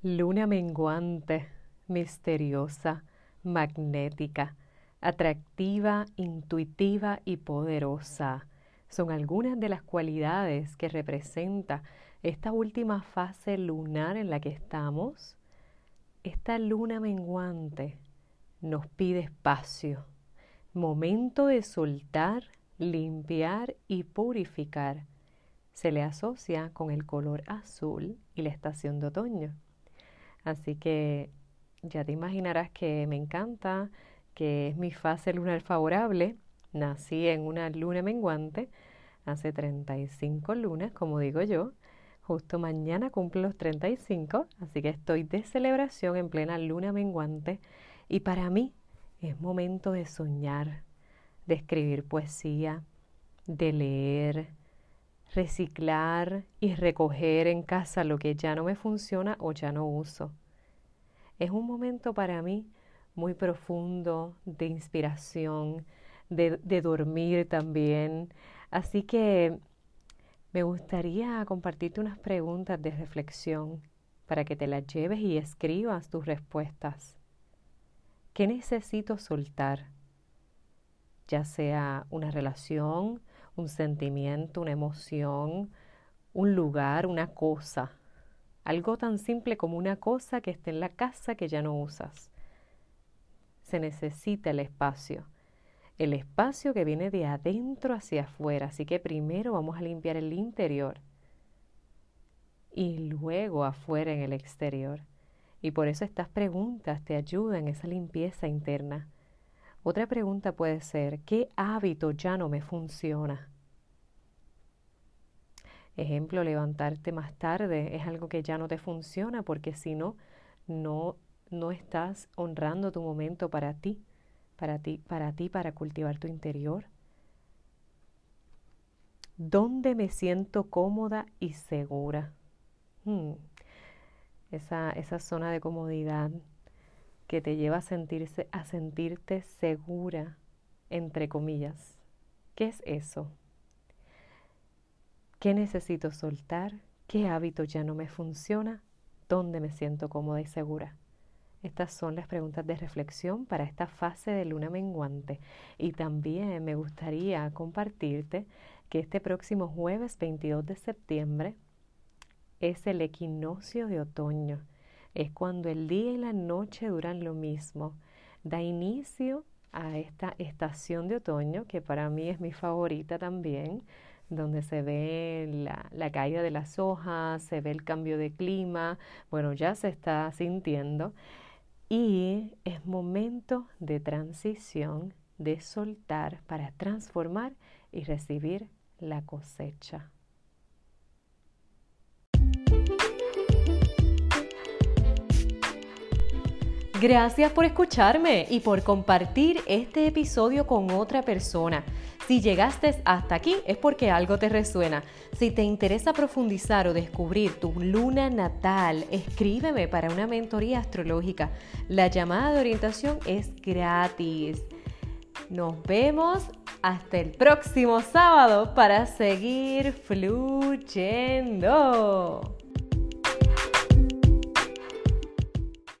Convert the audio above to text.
Luna menguante, misteriosa, magnética, atractiva, intuitiva y poderosa. Son algunas de las cualidades que representa esta última fase lunar en la que estamos. Esta luna menguante nos pide espacio, momento de soltar, limpiar y purificar. Se le asocia con el color azul y la estación de otoño. Así que ya te imaginarás que me encanta, que es mi fase lunar favorable. Nací en una luna menguante hace 35 lunas, como digo yo. Justo mañana cumplo los 35, así que estoy de celebración en plena luna menguante. Y para mí es momento de soñar, de escribir poesía, de leer, reciclar y recoger en casa lo que ya no me funciona o ya no uso. Es un momento para mí muy profundo de inspiración, de, dormir también. Así que me gustaría compartirte unas preguntas de reflexión para que te las lleves y escribas tus respuestas. ¿Qué necesito soltar? Ya sea una relación, un sentimiento, una emoción, un lugar, una cosa. Algo tan simple como una cosa que esté en la casa que ya no usas. Se necesita el espacio. El espacio que viene de adentro hacia afuera. Así que primero vamos a limpiar el interior y luego afuera en el exterior. Y por eso estas preguntas te ayudan en esa limpieza interna. Otra pregunta puede ser, ¿qué hábito ya no me funciona? Ejemplo, levantarte más tarde es algo que ya no te funciona porque si no, no, no estás honrando tu momento para ti, para ti, para ti, para cultivar tu interior. ¿Dónde me siento cómoda y segura? Hmm. Esa, esa zona de comodidad que te lleva a, sentirse, a sentirte segura, entre comillas. ¿Qué es eso? ¿Qué necesito soltar? ¿Qué hábito ya no me funciona? ¿Dónde me siento cómoda y segura? Estas son las preguntas de reflexión para esta fase de luna menguante. Y también me gustaría compartirte que este próximo jueves 22 de septiembre es el equinoccio de otoño es cuando el día y la noche duran lo mismo. Da inicio a esta estación de otoño, que para mí es mi favorita también, donde se ve la, la, caída de las hojas, se ve el cambio de clima, bueno, ya se está sintiendo. Y es momento de transición, de soltar para transformar y recibir la cosecha. Gracias por escucharme y por compartir este episodio con otra persona. Si llegaste hasta aquí es porque algo te resuena. Si te interesa profundizar o descubrir tu luna natal, escríbeme para una mentoría astrológica. La llamada de orientación es gratis. Nos vemos hasta el próximo sábado para seguir fluyendo.